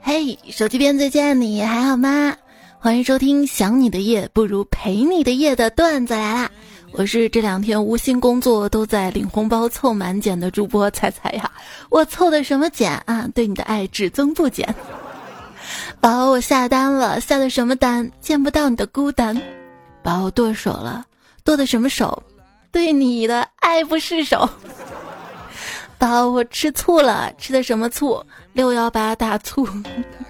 嘿，手机边最亲爱的你还好吗？欢迎收听《想你的夜不如陪你的夜》的段子来啦！我是这两天无心工作都在领红包凑满减的主播彩彩呀。我凑的什么减啊？对你的爱只增不减。宝，我下单了，下的什么单？见不到你的孤单。宝，我剁手了，剁的什么手？对你的爱不释手。宝，我吃醋了，吃的什么醋？六幺八大促。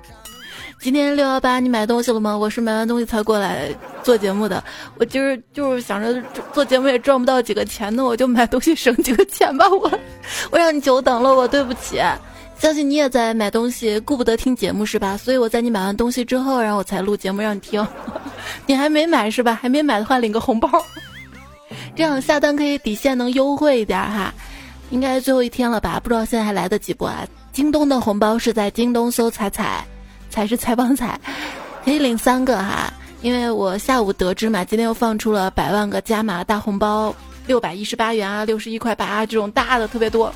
今天六幺八，你买东西了吗？我是买完东西才过来做节目的。我今儿就是想着做节目也赚不到几个钱呢，我就买东西省几个钱吧。我，我让你久等了，我对不起。相信你也在买东西，顾不得听节目是吧？所以我在你买完东西之后，然后我才录节目让你听。你还没买是吧？还没买的话领个红包，这样下单可以底线能优惠一点哈。应该最后一天了吧？不知道现在还来得及不啊？京东的红包是在京东搜“彩彩”，才是采访彩，可以领三个哈。因为我下午得知嘛，今天又放出了百万个加码大红包，六百一十八元啊，六十一块八啊，这种大的特别多。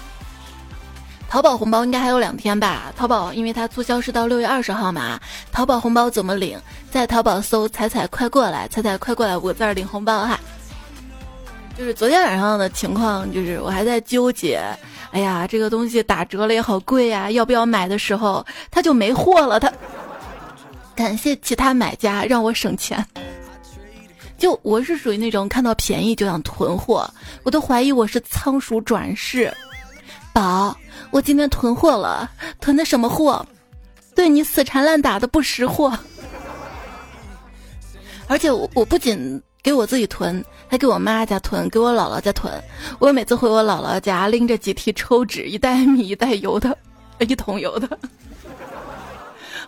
淘宝红包应该还有两天吧？淘宝因为它促销是到六月二十号嘛。淘宝红包怎么领？在淘宝搜“彩彩快过来”，彩彩快过来五个字领红包哈。就是昨天晚上的情况，就是我还在纠结，哎呀，这个东西打折了也好贵呀，要不要买的时候，他就没货了。他感谢其他买家让我省钱。就我是属于那种看到便宜就想囤货，我都怀疑我是仓鼠转世。宝，我今天囤货了，囤的什么货？对你死缠烂打的不识货。而且我我不仅。给我自己囤，还给我妈家囤，给我姥姥家囤。我每次回我姥姥家，拎着几屉抽纸，一袋米，一袋油的，一桶油的。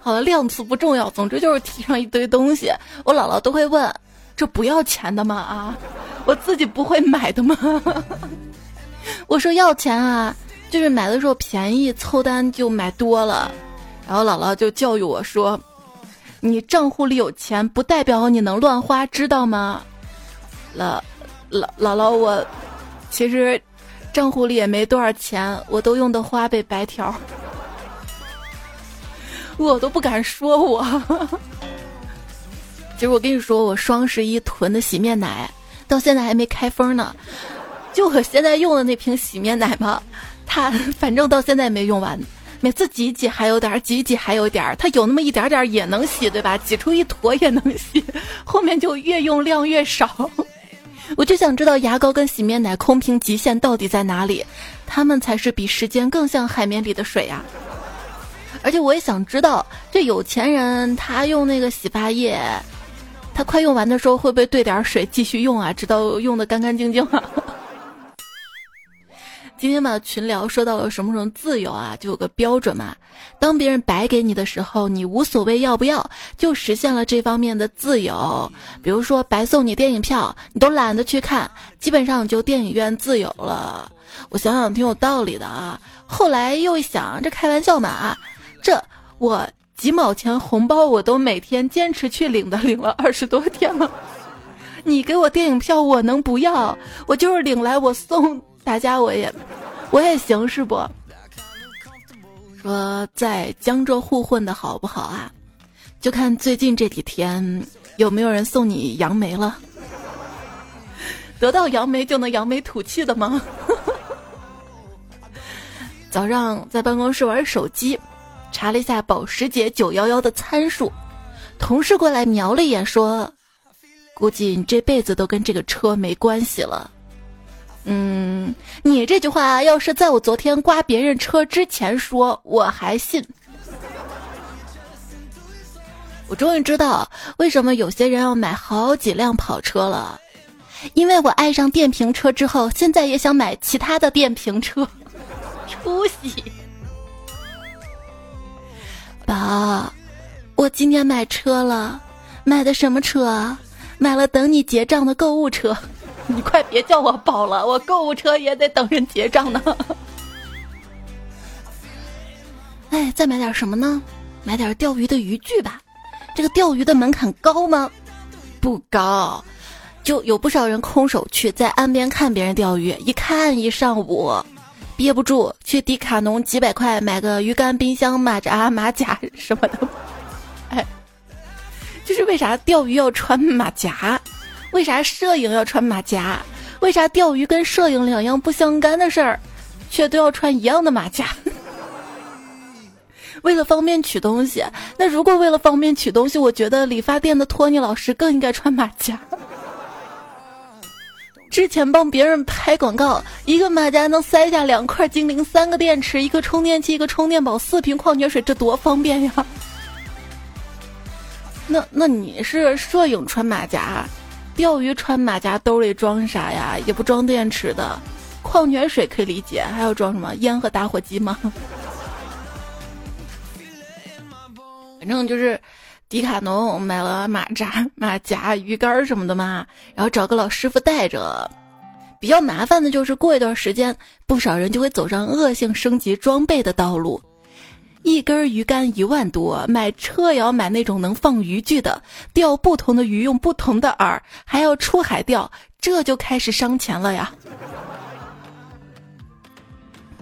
好了，量词不重要，总之就是提上一堆东西。我姥姥都会问：“这不要钱的吗？啊，我自己不会买的吗？” 我说要钱啊，就是买的时候便宜，凑单就买多了。然后姥姥就教育我说。你账户里有钱，不代表你能乱花，知道吗？姥姥姥姥，我其实账户里也没多少钱，我都用的花呗白条，我都不敢说我。其实我跟你说，我双十一囤的洗面奶到现在还没开封呢，就我现在用的那瓶洗面奶吧，它反正到现在没用完。每次挤挤还有点儿，挤挤还有点儿，它有那么一点点也能洗，对吧？挤出一坨也能洗，后面就越用量越少。我就想知道牙膏跟洗面奶空瓶极限到底在哪里，它们才是比时间更像海绵里的水呀。而且我也想知道，这有钱人他用那个洗发液，他快用完的时候会不会兑点水继续用啊？直到用的干干净净啊？今天嘛，群聊说到了什么什么自由啊，就有个标准嘛。当别人白给你的时候，你无所谓要不要，就实现了这方面的自由。比如说白送你电影票，你都懒得去看，基本上就电影院自由了。我想想挺有道理的啊。后来又一想，这开玩笑嘛啊，这我几毛钱红包我都每天坚持去领的，领了二十多天了。你给我电影票，我能不要？我就是领来我送。大家我也，我也行是不？说在江浙沪混的好不好啊？就看最近这几天有没有人送你杨梅了。得到杨梅就能扬眉吐气的吗？早上在办公室玩手机，查了一下保时捷九幺幺的参数，同事过来瞄了一眼说：“估计你这辈子都跟这个车没关系了。”嗯，你这句话要是在我昨天刮别人车之前说，我还信。我终于知道为什么有些人要买好几辆跑车了，因为我爱上电瓶车之后，现在也想买其他的电瓶车。出息！宝，我今天买车了，买的什么车？买了等你结账的购物车。你快别叫我宝了，我购物车也得等人结账呢。哎，再买点什么呢？买点钓鱼的渔具吧。这个钓鱼的门槛高吗？不高，就有不少人空手去在岸边看别人钓鱼，一看一上午，憋不住去迪卡侬几百块买个鱼竿、冰箱、马扎、马甲什么的。哎，就是为啥钓鱼要穿马甲？为啥摄影要穿马甲？为啥钓鱼跟摄影两样不相干的事儿，却都要穿一样的马甲？为了方便取东西，那如果为了方便取东西，我觉得理发店的托尼老师更应该穿马甲。之前帮别人拍广告，一个马甲能塞下两块精灵、三个电池、一个充电器、一个充电宝、四瓶矿泉水，这多方便呀！那那你是摄影穿马甲，钓鱼穿马甲兜里装啥呀？也不装电池的，矿泉水可以理解，还要装什么烟和打火机吗？反正就是迪卡侬买了马扎、马甲、鱼竿什么的嘛，然后找个老师傅带着。比较麻烦的就是过一段时间，不少人就会走上恶性升级装备的道路。一根鱼竿一万多，买车也要买那种能放渔具的，钓不同的鱼用不同的饵，还要出海钓，这就开始伤钱了呀！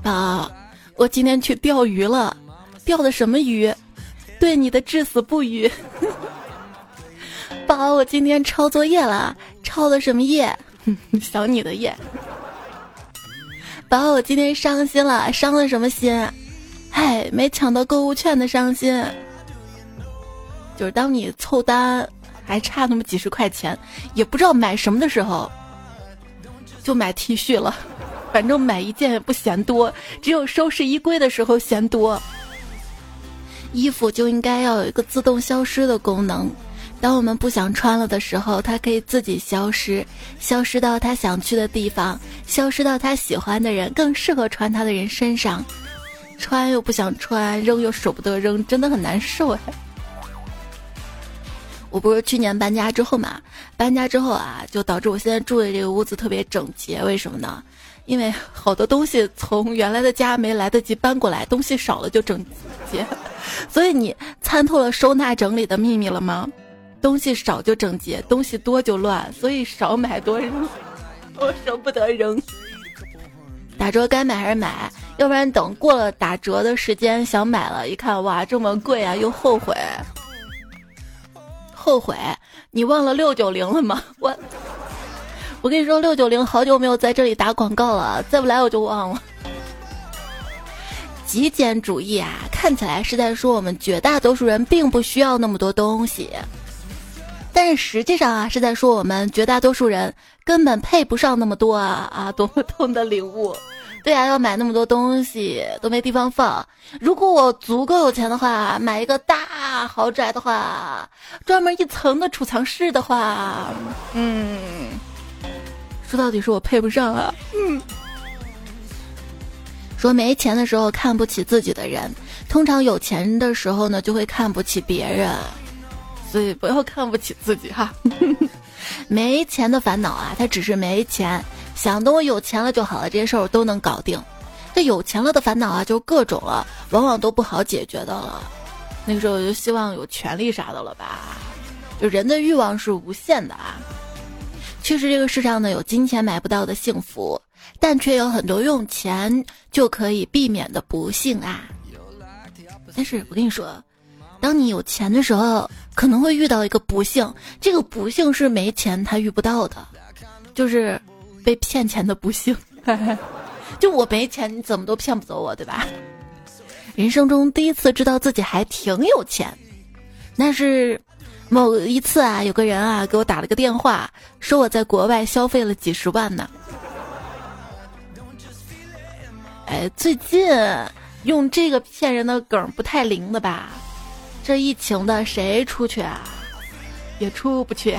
宝，我今天去钓鱼了，钓的什么鱼？对你的至死不渝。宝，我今天抄作业了，抄的什么业？想你的夜。宝，我今天伤心了，伤了什么心？唉，没抢到购物券的伤心，就是当你凑单还差那么几十块钱，也不知道买什么的时候，就买 T 恤了。反正买一件也不嫌多，只有收拾衣柜的时候嫌多。衣服就应该要有一个自动消失的功能，当我们不想穿了的时候，它可以自己消失，消失到他想去的地方，消失到他喜欢的人、更适合穿它的人身上。穿又不想穿，扔又舍不得扔，真的很难受哎。我不是去年搬家之后嘛，搬家之后啊，就导致我现在住的这个屋子特别整洁。为什么呢？因为好多东西从原来的家没来得及搬过来，东西少了就整洁。所以你参透了收纳整理的秘密了吗？东西少就整洁，东西多就乱。所以少买多扔，我舍不得扔。打折该买还是买，要不然等过了打折的时间想买了，一看哇这么贵啊，又后悔。后悔？你忘了六九零了吗？我，我跟你说六九零好久没有在这里打广告了，再不来我就忘了。极简主义啊，看起来是在说我们绝大多数人并不需要那么多东西，但是实际上啊是在说我们绝大多数人。根本配不上那么多啊啊！多 么痛的领悟，对啊，要买那么多东西都没地方放。如果我足够有钱的话，买一个大豪宅的话，专门一层的储藏室的话，嗯，说到底是我配不上啊。嗯，说没钱的时候看不起自己的人，通常有钱的时候呢就会看不起别人，所以不要看不起自己哈。没钱的烦恼啊，他只是没钱，想等我有钱了就好了，这些事儿我都能搞定。这有钱了的烦恼啊，就各种了，往往都不好解决的了。那个时候我就希望有权利啥的了吧？就人的欲望是无限的啊。确实，这个世上呢有金钱买不到的幸福，但却有很多用钱就可以避免的不幸啊。但是我跟你说。当你有钱的时候，可能会遇到一个不幸，这个不幸是没钱他遇不到的，就是被骗钱的不幸。就我没钱，你怎么都骗不走我，对吧？人生中第一次知道自己还挺有钱，那是某一次啊，有个人啊给我打了个电话，说我在国外消费了几十万呢。哎，最近用这个骗人的梗不太灵的吧？这疫情的谁出去啊？也出不去。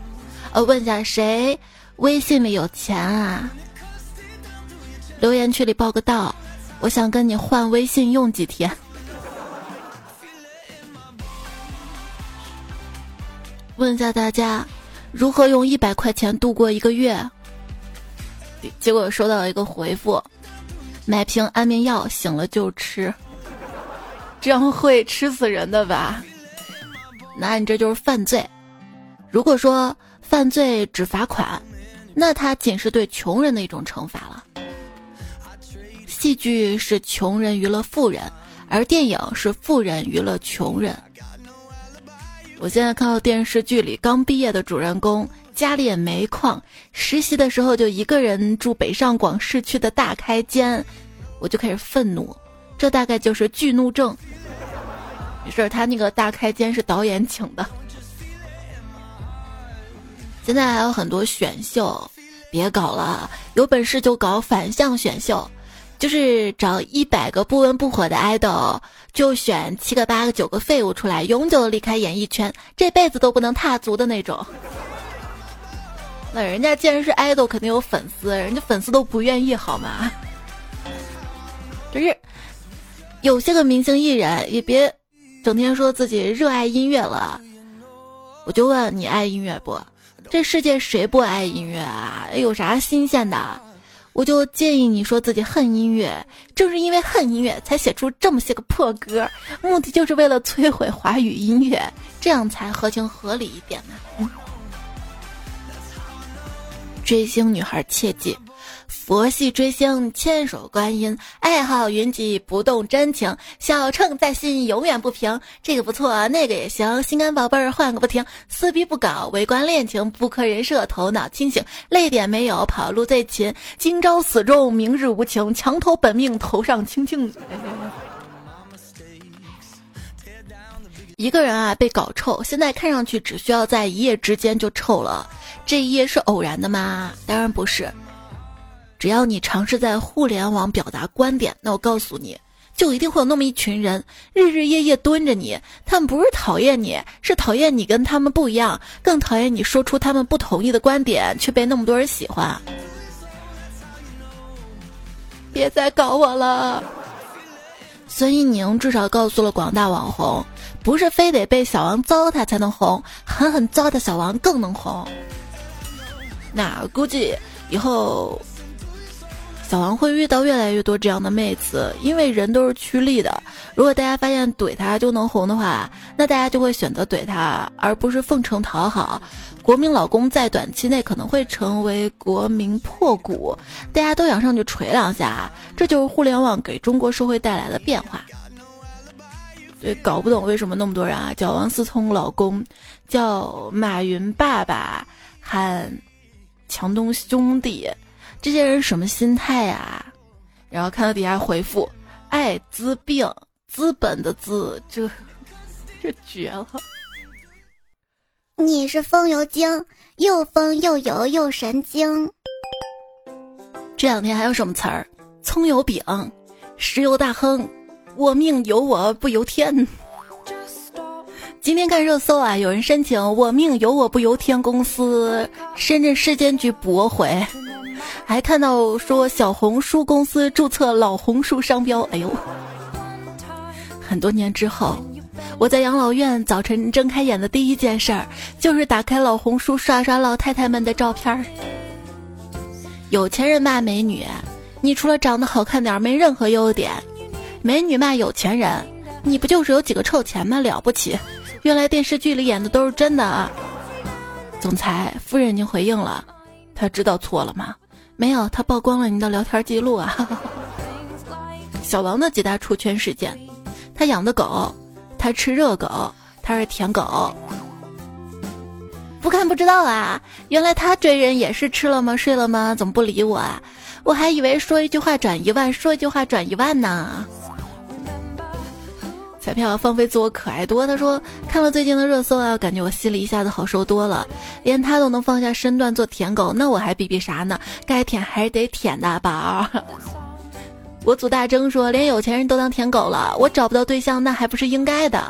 呃，问一下谁微信里有钱啊？留言区里报个到，我想跟你换微信用几天。问一下大家，如何用一百块钱度过一个月？结果收到一个回复：买瓶安眠药，醒了就吃。这样会吃死人的吧？那你这就是犯罪。如果说犯罪只罚款，那他仅是对穷人的一种惩罚了。戏剧是穷人娱乐富人，而电影是富人娱乐穷人。我现在看到电视剧里刚毕业的主人公家里也没矿，实习的时候就一个人住北上广市区的大开间，我就开始愤怒，这大概就是巨怒症。没事，他那个大开间是导演请的。现在还有很多选秀，别搞了，有本事就搞反向选秀。就是找一百个不温不火的爱豆，就选七个、八个、九个废物出来，永久的离开演艺圈，这辈子都不能踏足的那种。那人家既然是爱豆，肯定有粉丝，人家粉丝都不愿意好吗？就是有些个明星艺人，也别整天说自己热爱音乐了。我就问你爱音乐不？这世界谁不爱音乐啊？有啥新鲜的？我就建议你说自己恨音乐，正是因为恨音乐，才写出这么些个破歌，目的就是为了摧毁华语音乐，这样才合情合理一点嘛。追星女孩切记。佛系追星，千手观音，爱好云集，不动真情，小秤在心，永远不平。这个不错，那个也行，心肝宝贝儿换个不停，撕逼不搞，围观恋情，不磕人设，头脑清醒，泪点没有，跑路最勤，今朝死忠，明日无情，墙头本命，头上青青。一个人啊被搞臭，现在看上去只需要在一夜之间就臭了，这一夜是偶然的吗？当然不是。只要你尝试在互联网表达观点，那我告诉你，就一定会有那么一群人日日夜夜蹲着你。他们不是讨厌你，是讨厌你跟他们不一样，更讨厌你说出他们不同意的观点却被那么多人喜欢。别再搞我了！孙一宁至少告诉了广大网红，不是非得被小王糟蹋才能红，狠狠糟蹋小王更能红。那估计以后。小王会遇到越来越多这样的妹子，因为人都是趋利的。如果大家发现怼他就能红的话，那大家就会选择怼他，而不是奉承讨好。国民老公在短期内可能会成为国民破股，大家都想上去捶两下，这就是互联网给中国社会带来的变化。对，搞不懂为什么那么多人啊叫王思聪老公，叫马云爸爸，喊强东兄弟。这些人什么心态呀？然后看到底下回复“艾滋病”，资本的“资”，这这 绝了！你是风油精，又疯又油又神经。这两天还有什么词儿？葱油饼，石油大亨，我命由我不由天。今天看热搜啊，有人申请“我命由我不由天”公司深圳市监局驳回。还看到说小红书公司注册老红书商标，哎呦！很多年之后，我在养老院早晨睁开眼的第一件事儿，就是打开老红书刷刷老太太们的照片儿。有钱人骂美女，你除了长得好看点儿，没任何优点；美女骂有钱人，你不就是有几个臭钱吗？了不起！原来电视剧里演的都是真的啊！总裁夫人已经回应了，他知道错了吗？没有，他曝光了您的聊天记录啊！小王的几大出圈事件：他养的狗，他吃热狗，他是舔狗。不看不知道啊，原来他追人也是吃了吗？睡了吗？怎么不理我啊？我还以为说一句话转一万，说一句话转一万呢。彩票放飞自我可爱多，他说看了最近的热搜啊，感觉我心里一下子好受多了。连他都能放下身段做舔狗，那我还比比啥呢？该舔还是得舔的，宝。我祖大征说，连有钱人都当舔狗了，我找不到对象，那还不是应该的？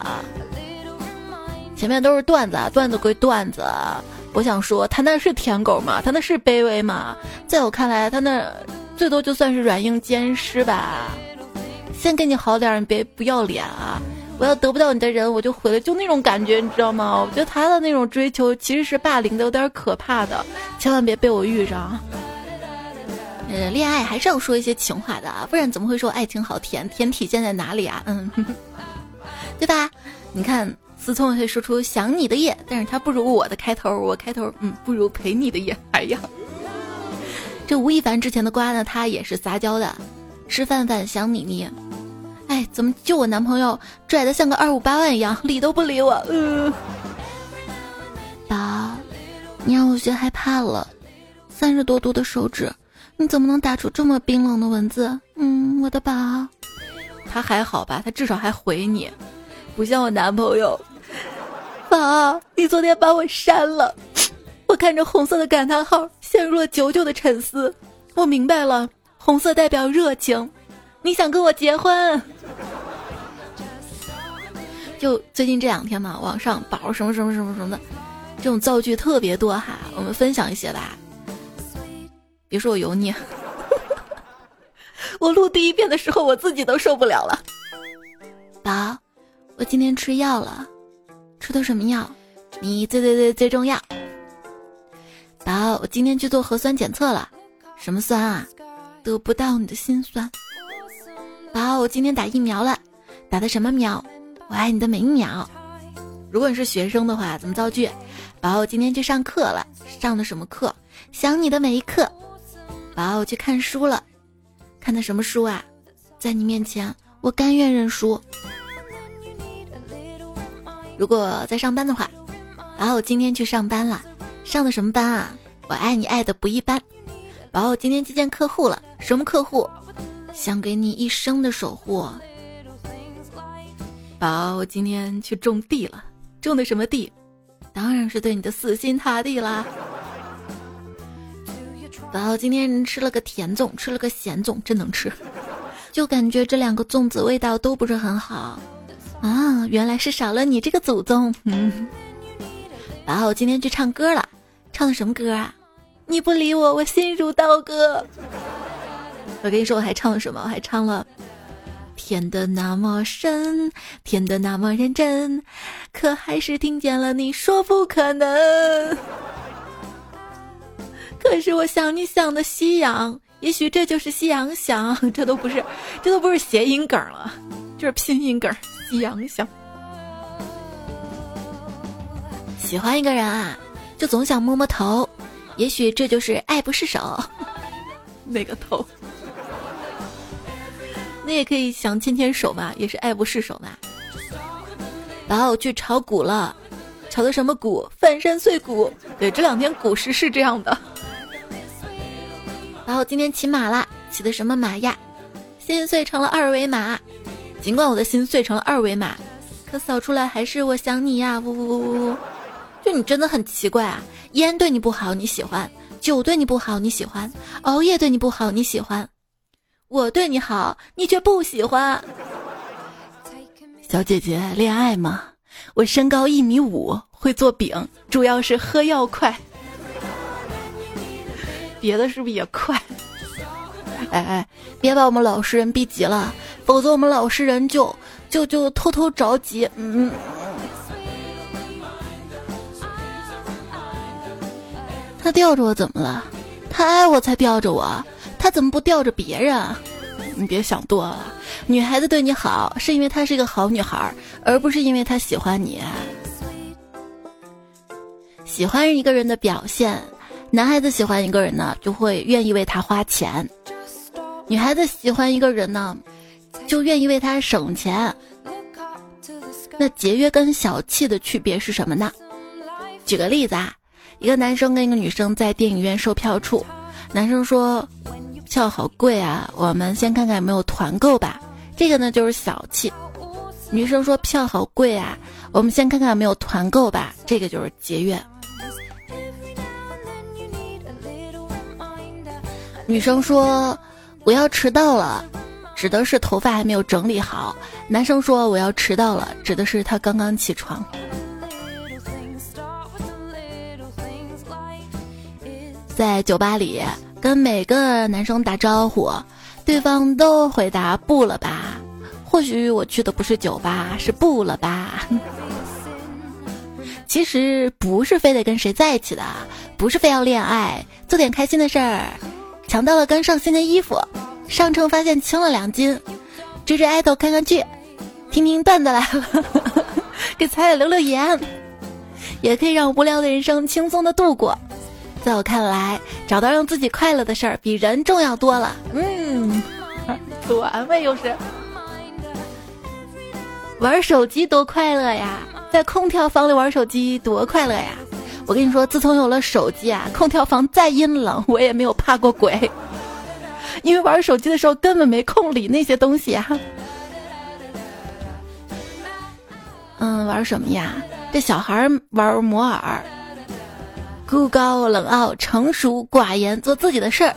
前面都是段子，段子归段子，我想说，他那是舔狗吗？他那是卑微吗？在我看来，他那最多就算是软硬兼施吧。先给你好点儿，你别不要脸啊！我要得不到你的人，我就回来，就那种感觉，你知道吗？我觉得他的那种追求其实是霸凌的，有点可怕的，千万别被我遇上。呃，恋爱还是要说一些情话的啊，不然怎么会说爱情好甜？甜体现在哪里啊？嗯，对吧？你看思聪可以说出想你的夜，但是他不如我的开头，我开头嗯不如陪你的夜。哎呀，这吴亦凡之前的瓜呢，他也是撒娇的。吃饭饭想你你。哎，怎么就我男朋友拽的像个二五八万一样，理都不理我？嗯，宝，你让我学害怕了。三十多度的手指，你怎么能打出这么冰冷的文字？嗯，我的宝，他还好吧？他至少还回你，不像我男朋友。宝，你昨天把我删了，我看着红色的感叹号，陷入了久久的沉思。我明白了，红色代表热情。你想跟我结婚？就最近这两天嘛，网上宝什么什么什么什么的，这种造句特别多哈，我们分享一些吧。别说我油腻，我录第一遍的时候，我自己都受不了了。宝，我今天吃药了，吃的什么药？你最最最最重要。宝，我今天去做核酸检测了，什么酸啊？得不到你的心酸。宝，我今天打疫苗了，打的什么苗？我爱你的每一秒。如果你是学生的话，怎么造句？宝，我今天去上课了，上的什么课？想你的每一刻。宝，我去看书了，看的什么书啊？在你面前，我甘愿认输。如果在上班的话，宝，我今天去上班了，上的什么班啊？我爱你爱的不一般。宝，我今天去见客户了，什么客户？想给你一生的守护，宝，我今天去种地了，种的什么地？当然是对你的死心塌地啦。宝，今天吃了个甜粽，吃了个咸粽，真能吃，就感觉这两个粽子味道都不是很好啊，原来是少了你这个祖宗。嗯，宝，我今天去唱歌了，唱的什么歌啊？你不理我，我心如刀割。我跟你说，我还唱了什么？我还唱了“甜的那么深，甜的那么认真”，可还是听见了你说不可能。可是我想你想的夕阳，也许这就是夕阳想，这都不是，这都不是谐音梗了，就是拼音梗。夕阳想，喜欢一个人啊，就总想摸摸头，也许这就是爱不释手。那个头。那也可以想牵牵手嘛，也是爱不释手嘛。然后去炒股了，炒的什么股？翻山碎骨。对，这两天股市是这样的。然后今天骑马啦，骑的什么马呀？心碎成了二维码。尽管我的心碎成了二维码，可扫出来还是我想你呀！呜呜呜呜！就你真的很奇怪啊！烟对你不好你喜欢，酒对你不好你喜欢，熬夜对你不好你喜欢。我对你好，你却不喜欢。小姐姐，恋爱吗？我身高一米五，会做饼，主要是喝药快。别的是不是也快？哎哎，别把我们老实人逼急了，否则我们老实人就就就偷偷着急。嗯嗯。他吊着我怎么了？他爱我才吊着我。他怎么不吊着别人？你别想多了。女孩子对你好，是因为她是一个好女孩，而不是因为她喜欢你。喜欢一个人的表现，男孩子喜欢一个人呢，就会愿意为他花钱；女孩子喜欢一个人呢，就愿意为他省钱。那节约跟小气的区别是什么呢？举个例子啊，一个男生跟一个女生在电影院售票处，男生说。票好贵啊，我们先看看有没有团购吧。这个呢就是小气。女生说票好贵啊，我们先看看有没有团购吧。这个就是节约。女生说我要迟到了，指的是头发还没有整理好。男生说我要迟到了，指的是他刚刚起床。在酒吧里。跟每个男生打招呼，对方都回答不了吧？或许我去的不是酒吧，是不了吧？其实不是非得跟谁在一起的，不是非要恋爱，做点开心的事儿。抢到了刚上新的衣服，上称发现轻了两斤，追追爱豆看看剧，听听段子来了，给彩彩留留言，也可以让无聊的人生轻松的度过。在我看来，找到让自己快乐的事儿比人重要多了。嗯，自我安慰又是。玩手机多快乐呀，在空调房里玩手机多快乐呀！我跟你说，自从有了手机啊，空调房再阴冷，我也没有怕过鬼，因为玩手机的时候根本没空理那些东西啊。嗯，玩什么呀？这小孩玩摩尔，孤高冷傲、成熟寡言，做自己的事儿。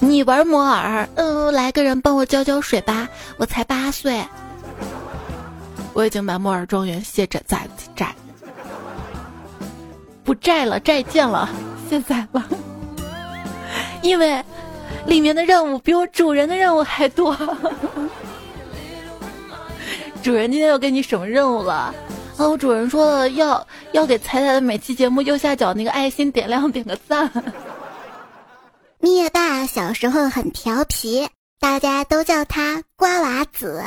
你玩摩尔，嗯，来个人帮我浇浇水吧，我才八岁。我已经把摩尔庄园卸载在债，不债了，再见了，卸载了，因为里面的任务比我主人的任务还多。主人今天又给你什么任务了？啊，我主人说了，要要给彩彩的每期节目右下角那个爱心点亮，点个赞。灭霸小时候很调皮，大家都叫他瓜娃子。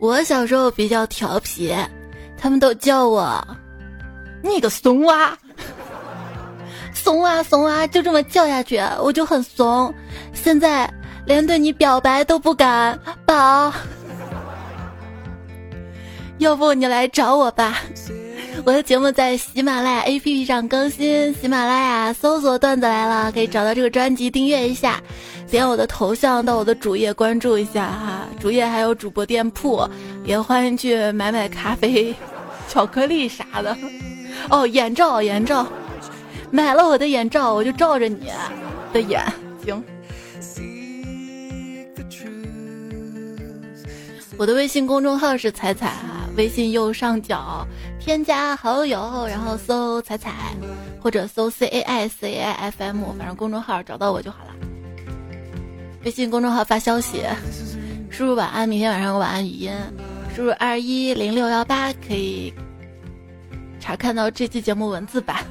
我小时候比较调皮，他们都叫我你个怂娃，怂啊怂啊，就这么叫下去，我就很怂。现在连对你表白都不敢，宝，要不你来找我吧。我的节目在喜马拉雅 APP 上更新，喜马拉雅搜索“段子来了”，可以找到这个专辑订阅一下。点我的头像到我的主页关注一下哈，主页还有主播店铺，也欢迎去买买咖啡、巧克力啥的。哦，眼罩，眼罩，买了我的眼罩，我就罩着你的眼行。我的微信公众号是彩彩哈，微信右上角添加好友，然后搜彩彩，或者搜 C A I C A F M，反正公众号找到我就好了。微信公众号发消息，输入晚安，明天晚上有晚安语音，输入二一零六幺八可以查看到这期节目文字版。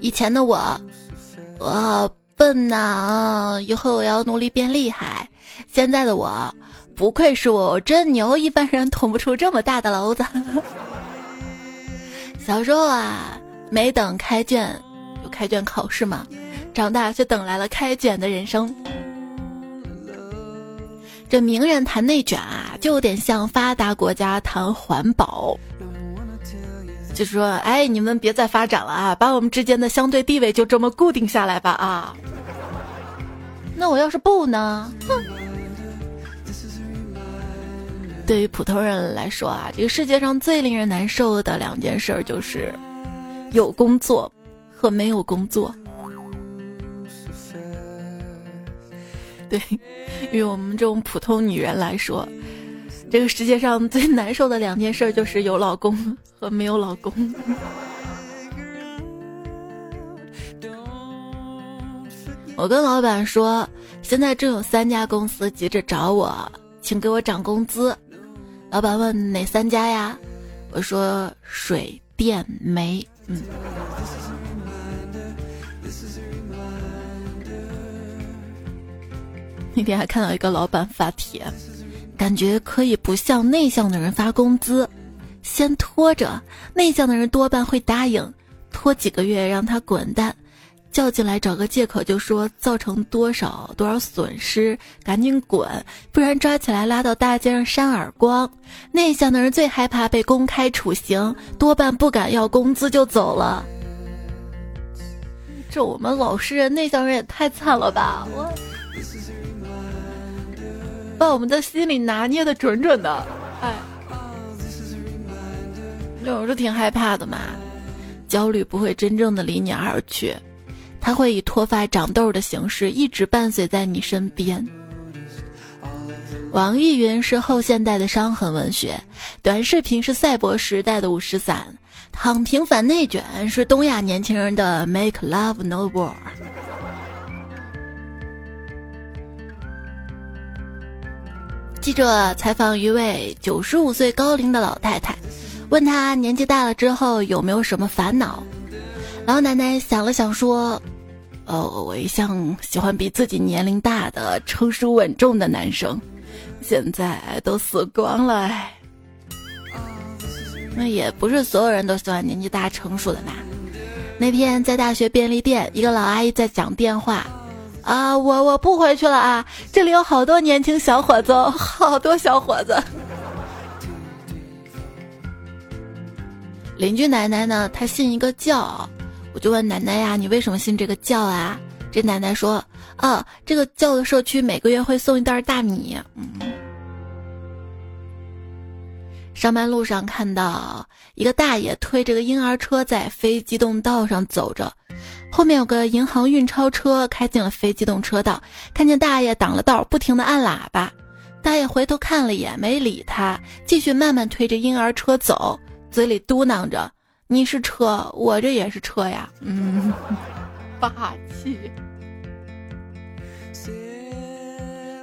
以前的我，我笨呐，以后我要努力变厉害。现在的我，不愧是我，我真牛，一般人捅不出这么大的篓子。小时候啊，没等开卷，有开卷考试嘛。长大却等来了开卷的人生。这名人谈内卷啊，就有点像发达国家谈环保。就说，哎，你们别再发展了啊，把我们之间的相对地位就这么固定下来吧啊。那我要是不呢？哼。对于普通人来说啊，这个世界上最令人难受的两件事就是有工作和没有工作。对，于我们这种普通女人来说，这个世界上最难受的两件事就是有老公和没有老公。我跟老板说，现在正有三家公司急着找我，请给我涨工资。老板问哪三家呀？我说水电煤。嗯。那天还看到一个老板发帖，感觉可以不向内向的人发工资，先拖着，内向的人多半会答应，拖几个月让他滚蛋，叫进来找个借口就说造成多少多少损失，赶紧滚，不然抓起来拉到大街上扇耳光。内向的人最害怕被公开处刑，多半不敢要工资就走了。这我们老实人，内向人也太惨了吧！我。把我们的心里拿捏的准准的，哎，有时候挺害怕的嘛。焦虑不会真正的离你而去，它会以脱发长痘的形式一直伴随在你身边。网易云是后现代的伤痕文学，短视频是赛博时代的五十散，躺平反内卷是东亚年轻人的 Make Love No War。记者采访一位九十五岁高龄的老太太，问她年纪大了之后有没有什么烦恼。老奶奶想了想说：“哦，我一向喜欢比自己年龄大的、成熟稳重的男生，现在都死光了。哎，那也不是所有人都喜欢年纪大成熟的吧？那天在大学便利店，一个老阿姨在讲电话，啊，我我不回去了啊，这里有好多年轻小伙子，好多小伙子。邻居奶奶呢，她信一个教，我就问奶奶呀，你为什么信这个教啊？这奶奶说，啊，这个教的社区每个月会送一袋大米，上班路上看到一个大爷推着个婴儿车在非机动道上走着，后面有个银行运钞车开进了非机动车道，看见大爷挡了道，不停的按喇叭。大爷回头看了一眼，没理他，继续慢慢推着婴儿车走，嘴里嘟囔着：“你是车，我这也是车呀。”嗯，霸气。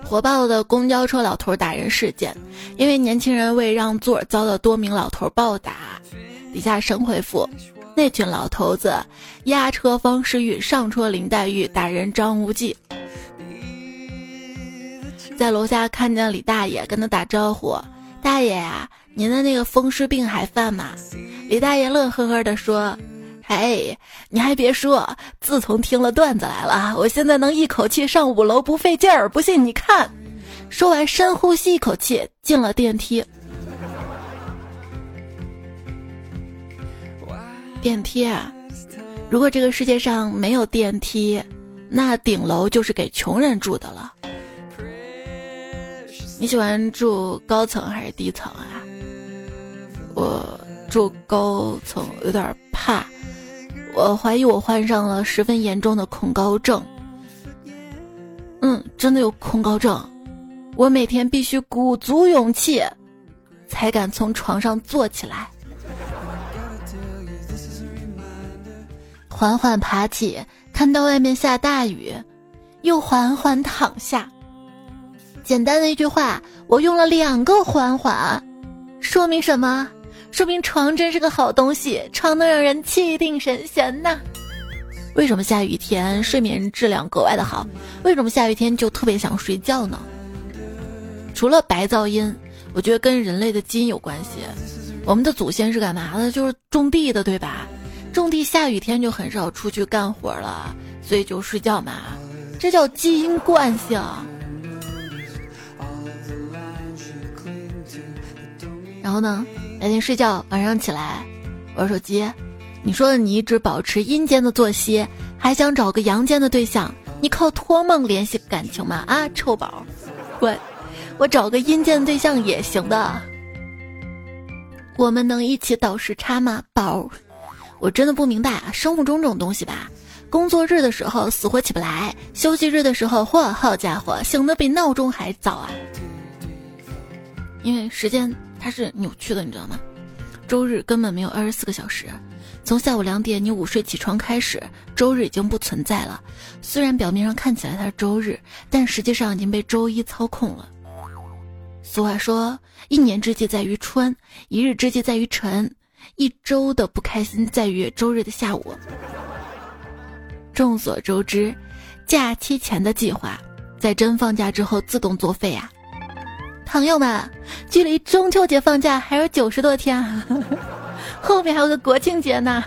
火爆的公交车老头打人事件，因为年轻人为让座遭到多名老头暴打。底下神回复：那群老头子压车方世玉，上车林黛玉，打人张无忌。在楼下看见李大爷，跟他打招呼：“大爷呀，您的那个风湿病还犯吗？”李大爷乐呵呵地说。哎，你还别说，自从听了段子来了，我现在能一口气上五楼不费劲儿。不信你看。说完，深呼吸一口气，进了电梯。电梯啊，如果这个世界上没有电梯，那顶楼就是给穷人住的了。你喜欢住高层还是低层啊？我住高层，有点怕。我怀疑我患上了十分严重的恐高症。嗯，真的有恐高症。我每天必须鼓足勇气，才敢从床上坐起来，缓缓爬起，看到外面下大雨，又缓缓躺下。简单的一句话，我用了两个缓缓，说明什么？说明床真是个好东西，床能让人气定神闲呐。为什么下雨天睡眠质量格外的好？为什么下雨天就特别想睡觉呢？除了白噪音，我觉得跟人类的基因有关系。我们的祖先是干嘛的？就是种地的，对吧？种地下雨天就很少出去干活了，所以就睡觉嘛，这叫基因惯性。然后呢？白天睡觉，晚上起来玩手机。你说你一直保持阴间的作息，还想找个阳间的对象？你靠托梦联系感情吗？啊，臭宝，我！我找个阴间对象也行的。我们能一起倒时差吗？宝，我真的不明白啊，生物钟这种东西吧。工作日的时候死活起不来，休息日的时候，嚯，好家伙，醒的比闹钟还早啊！因为时间。它是扭曲的，你知道吗？周日根本没有二十四个小时，从下午两点你午睡起床开始，周日已经不存在了。虽然表面上看起来它是周日，但实际上已经被周一操控了。俗话说：“一年之计在于春，一日之计在于晨。”一周的不开心在于周日的下午。众所周知，假期前的计划，在真放假之后自动作废啊。朋友们，距离中秋节放假还有九十多天，后面还有个国庆节呢。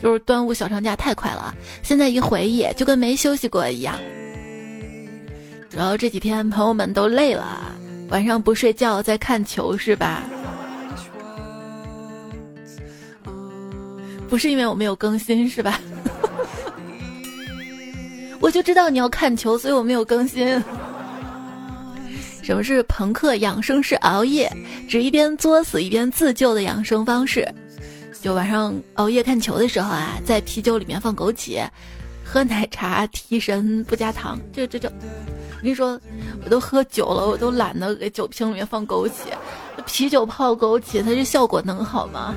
就是端午小长假太快了，现在一回忆就跟没休息过一样。主要这几天朋友们都累了，晚上不睡觉在看球是吧？不是因为我没有更新是吧？我就知道你要看球，所以我没有更新。什么是朋克养生式熬夜？指一边作死一边自救的养生方式。就晚上熬夜看球的时候啊，在啤酒里面放枸杞，喝奶茶提神不加糖。这这这，我跟你说，我都喝酒了，我都懒得给酒瓶里面放枸杞。啤酒泡枸杞，它这效果能好吗？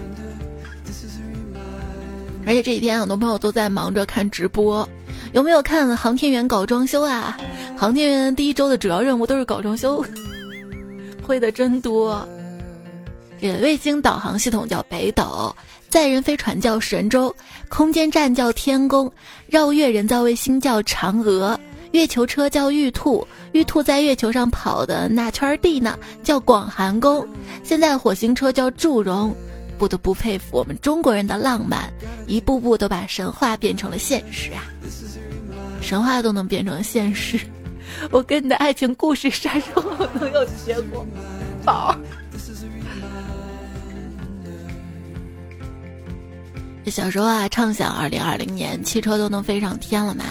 而且这几天很多朋友都在忙着看直播。有没有看航天员搞装修啊？航天员第一周的主要任务都是搞装修，会的真多。这卫星导航系统叫北斗，载人飞船叫神舟，空间站叫天宫，绕月人造卫星叫嫦娥，月球车叫玉兔，玉兔在月球上跑的那圈地呢叫广寒宫，现在火星车叫祝融。不得不佩服我们中国人的浪漫，一步步都把神话变成了现实啊！神话都能变成现实，我跟你的爱情故事啥时候能有结果？宝。小时候啊，畅想二零二零年汽车都能飞上天了嘛。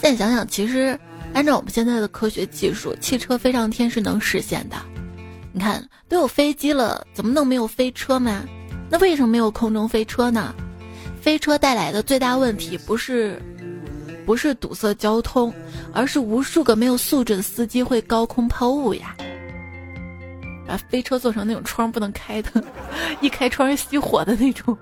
现在想想，其实按照我们现在的科学技术，汽车飞上天是能实现的。你看，都有飞机了，怎么能没有飞车嘛？那为什么没有空中飞车呢？飞车带来的最大问题不是不是堵塞交通，而是无数个没有素质的司机会高空抛物呀。把飞车做成那种窗不能开的，一开窗熄火的那种。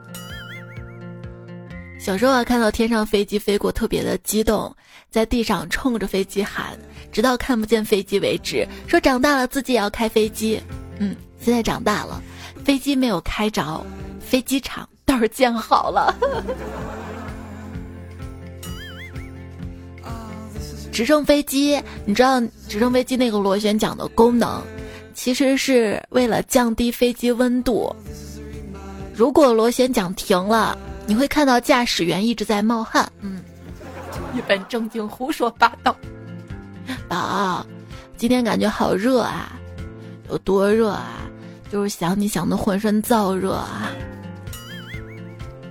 小时候啊，看到天上飞机飞过，特别的激动，在地上冲着飞机喊，直到看不见飞机为止。说长大了自己也要开飞机。嗯，现在长大了，飞机没有开着，飞机场倒是建好了。直升飞机，你知道直升飞机那个螺旋桨的功能，其实是为了降低飞机温度。如果螺旋桨停了。你会看到驾驶员一直在冒汗，嗯，一本正经胡说八道。宝，今天感觉好热啊，有多热啊？就是想你想的浑身燥热啊。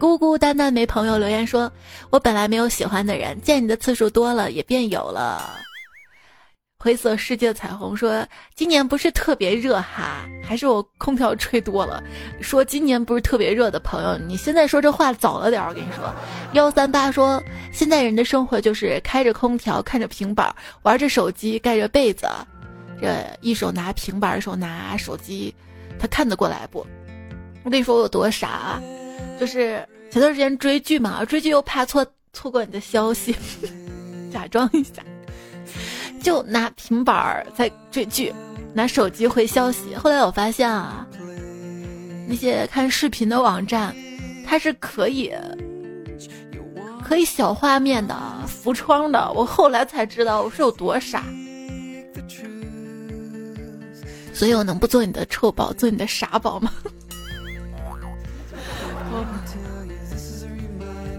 孤孤单单没朋友留言说，我本来没有喜欢的人，见你的次数多了，也变有了。灰色世界彩虹说：“今年不是特别热哈，还是我空调吹多了。”说今年不是特别热的朋友，你现在说这话早了点。我跟你说，幺三八说现在人的生活就是开着空调，看着平板，玩着手机，盖着被子，这一手拿平板，一手拿手机，他看得过来不？我跟你说我有多傻啊！就是前段时间追剧嘛，追剧又怕错错过你的消息，假装一下。就拿平板儿在追剧，拿手机回消息。后来我发现啊，那些看视频的网站，它是可以可以小画面的、浮窗的。我后来才知道我是有多傻，所以我能不做你的臭宝，做你的傻宝吗？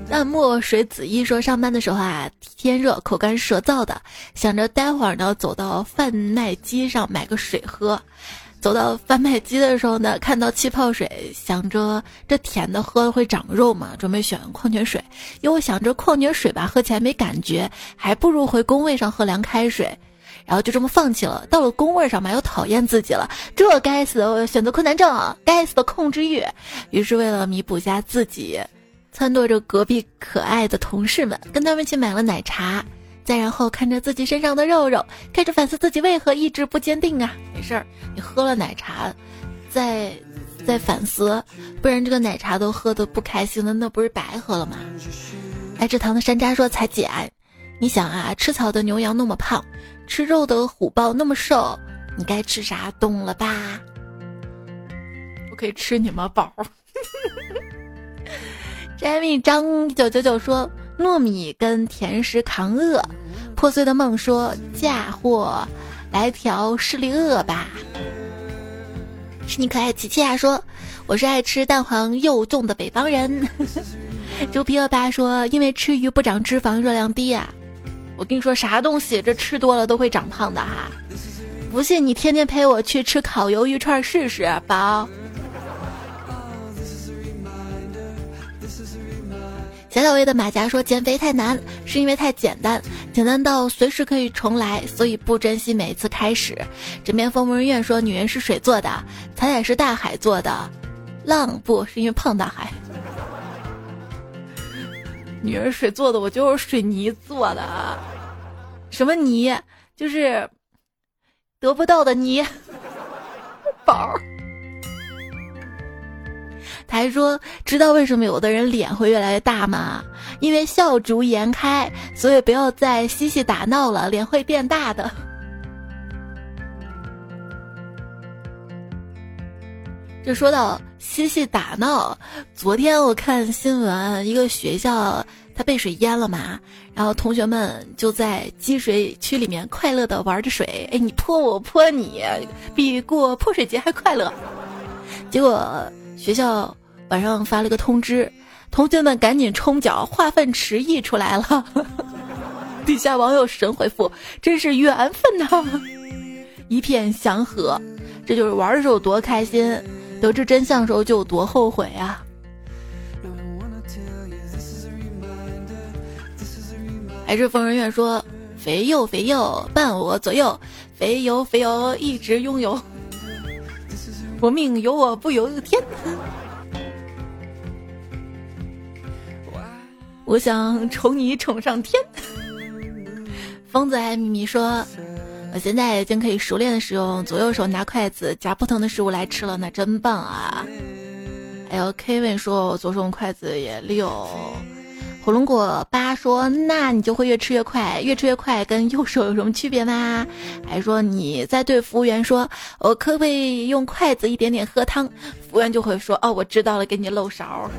淡墨水子一说，上班的时候啊，天热，口干舌燥的，想着待会儿呢，走到贩卖机上买个水喝。走到贩卖机的时候呢，看到气泡水，想着这甜的喝了会长肉嘛，准备选矿泉水。又想着矿泉水吧，喝起来没感觉，还不如回工位上喝凉开水。然后就这么放弃了。到了工位上嘛，又讨厌自己了，这该死的选择困难症，该死的控制欲。于是为了弥补一下自己。撺掇着隔壁可爱的同事们，跟他们去买了奶茶，再然后看着自己身上的肉肉，开始反思自己为何意志不坚定啊！没事儿，你喝了奶茶，再再反思，不然这个奶茶都喝的不开心了，那不是白喝了吗？爱吃糖的山楂说：“彩姐，你想啊，吃草的牛羊那么胖，吃肉的虎豹那么瘦，你该吃啥？懂了吧？我可以吃你吗，宝？” Jamie 张九九九说：“糯米跟甜食扛饿，破碎的梦说嫁祸，来条势利鳄吧。”是你可爱琪琪啊说：“我是爱吃蛋黄又重的北方人。”猪皮恶霸说：“因为吃鱼不长脂肪，热量低啊。”我跟你说啥东西，这吃多了都会长胖的哈！不信你天天陪我去吃烤鱿鱼串试试，宝。小小薇的马甲说：“减肥太难，是因为太简单，简单到随时可以重来，所以不珍惜每一次开始。”枕边风无人怨说：“女人是水做的，彩彩是大海做的，浪不是因为胖大海。女人水做的，我就是水泥做的，什么泥？就是得不到的泥，宝。”他还说：“知道为什么有的人脸会越来越大吗？因为笑逐颜开，所以不要再嬉戏打闹了，脸会变大的。”这说到嬉戏打闹，昨天我看新闻，一个学校它被水淹了嘛，然后同学们就在积水区里面快乐的玩着水，哎，你泼，我泼你，比过泼水节还快乐。结果。学校晚上发了个通知，同学们赶紧冲脚，化粪池溢出来了。底下网友神回复：“真是缘分呐！” 一片祥和，这就是玩的时候多开心，得知真相的时候就有多后悔啊！还是疯人院说：“肥又肥又伴我左右，肥油肥油一直拥有，我命由我不由天。”我想宠你宠上天。疯子爱咪咪说：“我现在已经可以熟练的使用左右手拿筷子夹不同的食物来吃了，那真棒啊！”还有 Kevin 说：“我左手用筷子也溜。”火龙果八说：“那你就会越吃越快，越吃越快，跟右手有什么区别吗？”还说你在对服务员说：“我可不可以用筷子一点点喝汤？”服务员就会说：“哦，我知道了，给你漏勺。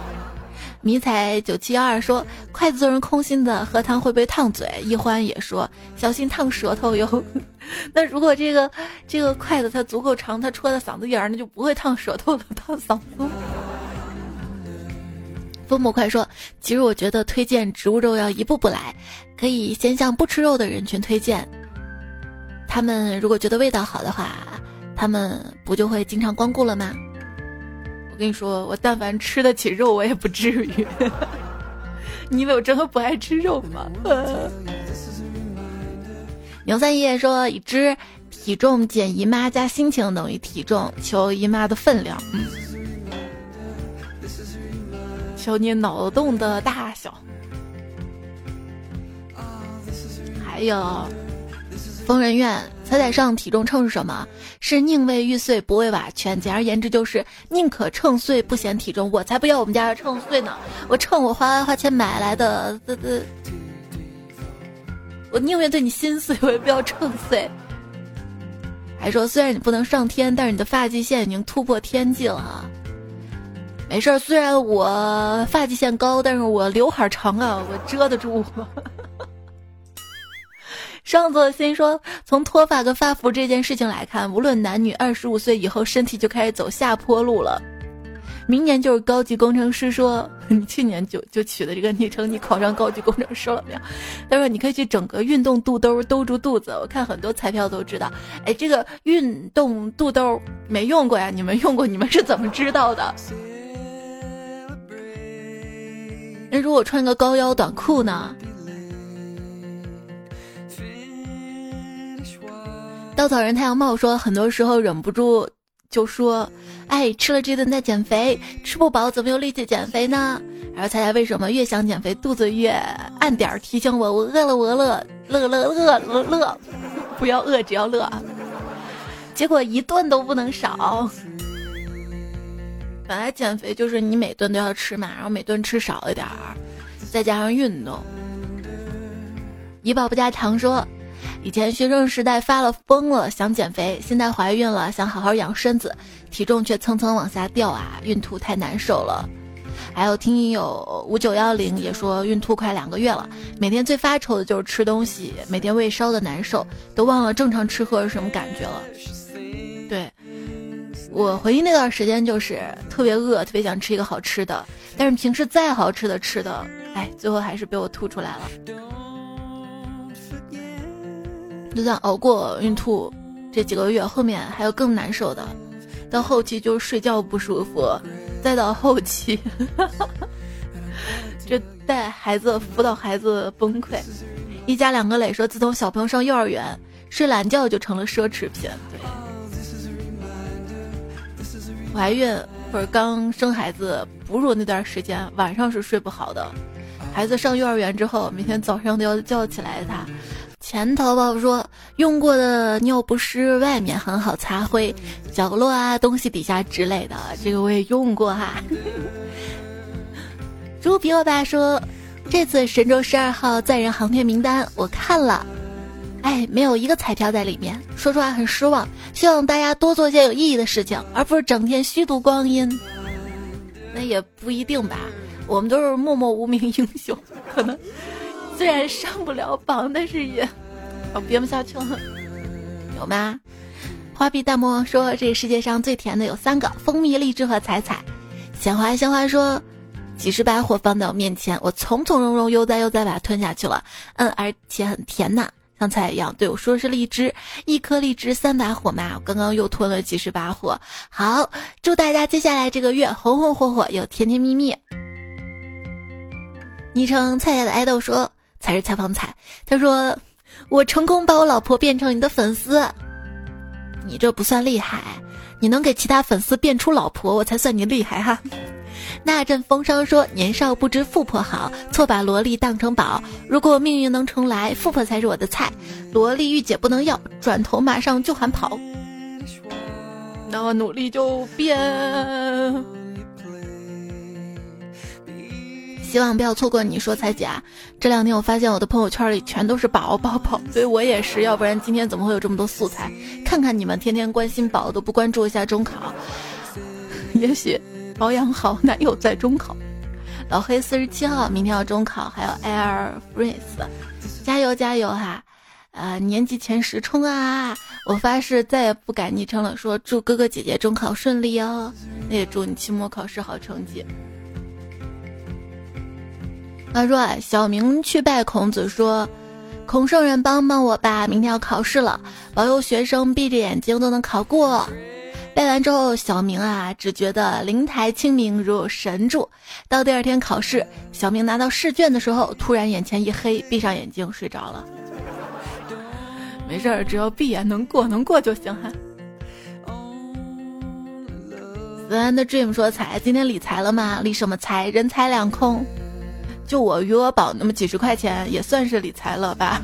”迷彩九七幺二说：“筷子做成空心的，喝汤会被烫嘴。”一欢也说：“小心烫舌头哟。”那如果这个这个筷子它足够长，它戳在嗓子眼儿，那就不会烫舌头了，烫嗓子。风魔快说：“其实我觉得推荐植物肉要一步步来，可以先向不吃肉的人群推荐。他们如果觉得味道好的话，他们不就会经常光顾了吗？”我跟你说，我但凡吃得起肉，我也不至于。你以为我真的不爱吃肉吗？牛三爷说：“已知体重减姨妈加心情等于体重，求姨妈的分量。嗯，求你脑洞的大小。还有，疯人院。”彩彩上体重秤是什么？是宁为玉碎不为瓦全。简而言之，就是宁可秤碎不嫌体重。我才不要我们家的秤碎呢！我秤我花花钱买来的，这这，我宁愿对你心碎，我也不要秤碎。还说虽然你不能上天，但是你的发际线已经突破天际了。没事儿，虽然我发际线高，但是我刘海长啊，我遮得住。上座心说，从脱发跟发福这件事情来看，无论男女，二十五岁以后身体就开始走下坡路了。明年就是高级工程师。说 你去年就就取的这个昵称，你考上高级工程师了没有？他说你可以去整个运动肚兜兜住肚子。我看很多彩票都知道。哎，这个运动肚兜没用过呀？你们用过？你们是怎么知道的？那如果穿个高腰短裤呢？稻草人太阳帽说，很多时候忍不住就说：“哎，吃了这顿再减肥，吃不饱怎么有力气减肥呢？”然后猜猜为什么越想减肥，肚子越暗点儿提醒我：“我饿了，我饿了，乐乐乐乐乐，不要饿，只要乐。”结果一顿都不能少。本来减肥就是你每顿都要吃嘛，然后每顿吃少一点儿，再加上运动。怡宝不加糖说。以前学生时代发了疯了，想减肥；现在怀孕了，想好好养身子，体重却蹭蹭往下掉啊！孕吐太难受了。还有听友五九幺零也说，孕吐快两个月了，每天最发愁的就是吃东西，每天胃烧的难受，都忘了正常吃喝是什么感觉了。我回忆那段时间，就是特别饿，特别想吃一个好吃的，但是平时再好吃的吃的，哎，最后还是被我吐出来了。就算熬过孕吐这几个月，后面还有更难受的。到后期就是睡觉不舒服，再到后期，这带孩子辅导孩子崩溃。一家两个磊说，自从小朋友上幼儿园，睡懒觉就成了奢侈品。对，怀孕或者刚生孩子哺乳那段时间，晚上是睡不好的。孩子上幼儿园之后，每天早上都要叫起来他。前淘宝说用过的尿不湿外面很好擦灰，角落啊东西底下之类的，这个我也用过哈。猪皮我爸说，这次神舟十二号载人航天名单我看了，哎，没有一个彩票在里面，说实话很失望。希望大家多做些有意义的事情，而不是整天虚度光阴。那也不一定吧，我们都是默默无名英雄，可能。虽然上不了榜，但是也，我憋不下去了。有吗？花臂大魔王说：“这个世界上最甜的有三个：蜂蜜、荔枝和彩彩。”鲜花鲜花说：“几十把火放在我面前，我从从容容、悠哉悠哉把它吞下去了。嗯，而且很甜呐，像菜一样。对我说是荔枝，一颗荔枝三把火嘛。我刚刚又吞了几十把火。好，祝大家接下来这个月红红火火又甜甜蜜蜜。”昵称菜菜的爱豆说：“才是采访彩。”他说：“我成功把我老婆变成你的粉丝。”你这不算厉害，你能给其他粉丝变出老婆，我才算你厉害哈。那阵风声说年少不知富婆好，错把萝莉当成宝。如果命运能重来，富婆才是我的菜。萝莉御姐不能要，转头马上就喊跑。那我努力就变。希望不要错过你说彩姐啊，这两天我发现我的朋友圈里全都是宝宝宝，所以我也是，要不然今天怎么会有这么多素材？看看你们天天关心宝都不关注一下中考，也许保养好男友在中考。老黑四十七号明天要中考，还有 Air France，加油加油哈！呃，年级前十冲啊！我发誓再也不改昵称了，说祝哥哥姐姐中考顺利哦，那也祝你期末考试好成绩。他说：“小明去拜孔子，说，孔圣人帮帮我吧，明天要考试了，保佑学生闭着眼睛都能考过。”拜完之后，小明啊，只觉得灵台清明如有神助。到第二天考试，小明拿到试卷的时候，突然眼前一黑，闭上眼睛睡着了。没事儿，只要闭眼能过，能过就行哈。子安的 dream 说：“财，今天理财了吗？理什么财？人财两空。”就我余额宝那么几十块钱，也算是理财了吧？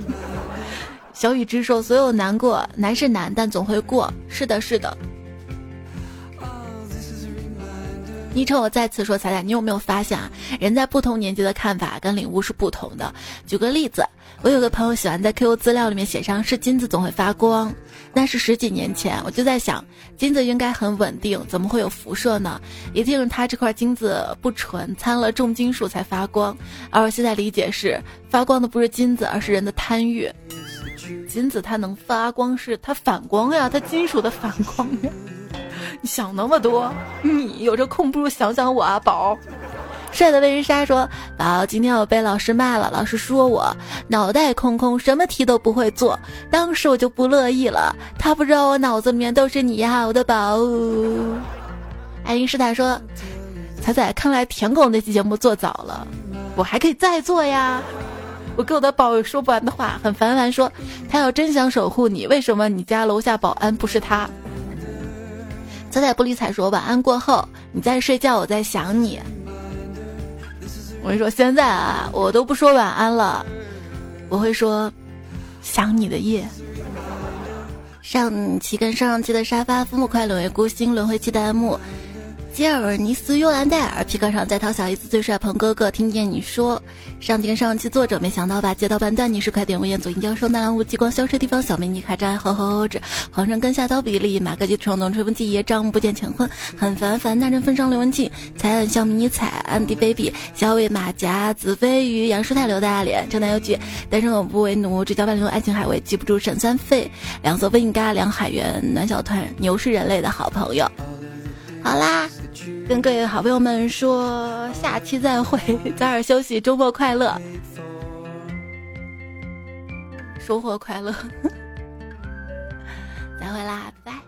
小雨之说：“所有难过难是难，但总会过。”是的，是的。昵称我再次说，彩彩，你有没有发现啊？人在不同年纪的看法跟领悟是不同的。举个例子，我有个朋友喜欢在 QQ 资料里面写上是金子总会发光，那是十几年前，我就在想，金子应该很稳定，怎么会有辐射呢？一定是它这块金子不纯，掺了重金属才发光。而我现在理解是，发光的不是金子，而是人的贪欲。金子它能发光，是它反光呀，它金属的反光呀。你想那么多，你有这空不如想想我啊，宝。帅的魏人莎说：“宝，今天我被老师骂了，老师说我脑袋空空，什么题都不会做。当时我就不乐意了，他不知道我脑子里面都是你呀，我的宝。”爱因斯坦说：“彩彩，看来舔狗那期节目做早了，我还可以再做呀。”我跟我的宝有说不完的话，很烦烦说：“他要真想守护你，为什么你家楼下保安不是他？”彩彩不理睬说晚安过后，你在睡觉，我在想你。我跟你说，现在啊，我都不说晚安了，我会说想你的夜。上期跟上上期的沙发，父母快沦为孤星，轮回期弹幕。吉尔尼斯·尤兰戴尔，皮革上在掏小姨子最帅鹏哥哥，听见你说。上天上期作者，没想到吧？接到半段，你是快点，文言。左音教授，纳兰无极光消失地方，小美女卡扎吼吼吼，皇上跟下刀比例，马克基冲动吹风机，爷丈不见乾坤，很烦烦，那人分上刘文静，才很像迷彩，安迪 baby，小伟马甲，子飞鱼，杨舒泰，刘大脸，正南有句，单身狗不为奴，只交半流，爱情海味，记不住沈三费，两色温应嘎，梁海源，暖小团，牛是人类的好朋友。好啦，跟各位好朋友们说，下期再会，早点休息，周末快乐，收获快乐，再会啦。拜拜